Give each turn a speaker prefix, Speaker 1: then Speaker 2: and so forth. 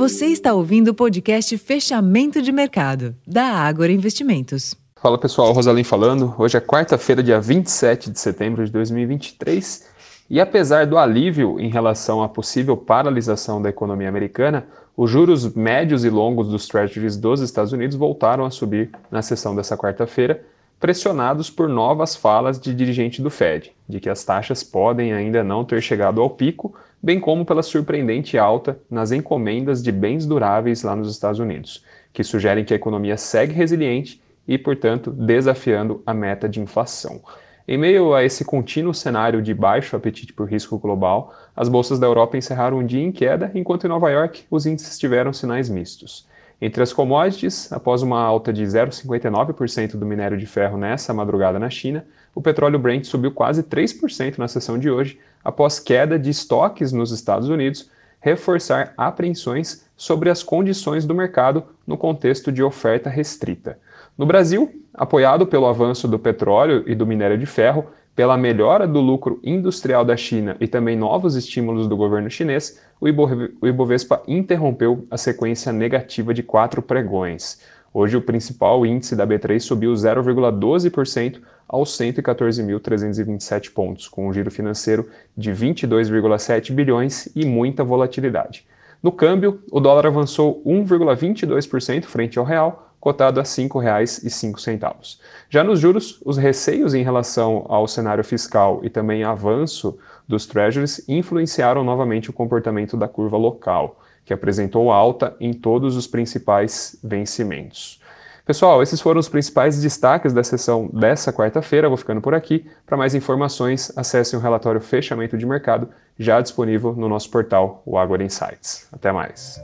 Speaker 1: Você está ouvindo o podcast Fechamento de Mercado, da Ágora Investimentos.
Speaker 2: Fala pessoal, Rosalim falando. Hoje é quarta-feira, dia 27 de setembro de 2023. E apesar do alívio em relação à possível paralisação da economia americana, os juros médios e longos dos treasuries dos Estados Unidos voltaram a subir na sessão dessa quarta-feira, pressionados por novas falas de dirigente do Fed, de que as taxas podem ainda não ter chegado ao pico, bem como pela surpreendente alta nas encomendas de bens duráveis lá nos Estados Unidos, que sugerem que a economia segue resiliente e, portanto, desafiando a meta de inflação. Em meio a esse contínuo cenário de baixo apetite por risco global, as bolsas da Europa encerraram um dia em queda, enquanto em Nova York os índices tiveram sinais mistos. Entre as commodities, após uma alta de 0,59% do minério de ferro nessa madrugada na China, o petróleo Brent subiu quase 3% na sessão de hoje, após queda de estoques nos Estados Unidos, reforçar apreensões sobre as condições do mercado no contexto de oferta restrita. No Brasil, apoiado pelo avanço do petróleo e do minério de ferro, pela melhora do lucro industrial da China e também novos estímulos do governo chinês, o Ibovespa interrompeu a sequência negativa de quatro pregões. Hoje, o principal índice da B3 subiu 0,12% aos 114.327 pontos, com um giro financeiro de 22,7 bilhões e muita volatilidade. No câmbio, o dólar avançou 1,22% frente ao real, cotado a R$ 5,05. Já nos juros, os receios em relação ao cenário fiscal e também avanço dos treasuries influenciaram novamente o comportamento da curva local, que apresentou alta em todos os principais vencimentos. Pessoal, esses foram os principais destaques da sessão dessa quarta-feira. Vou ficando por aqui. Para mais informações, acesse o relatório Fechamento de Mercado, já disponível no nosso portal, o Agora Insights. Até mais.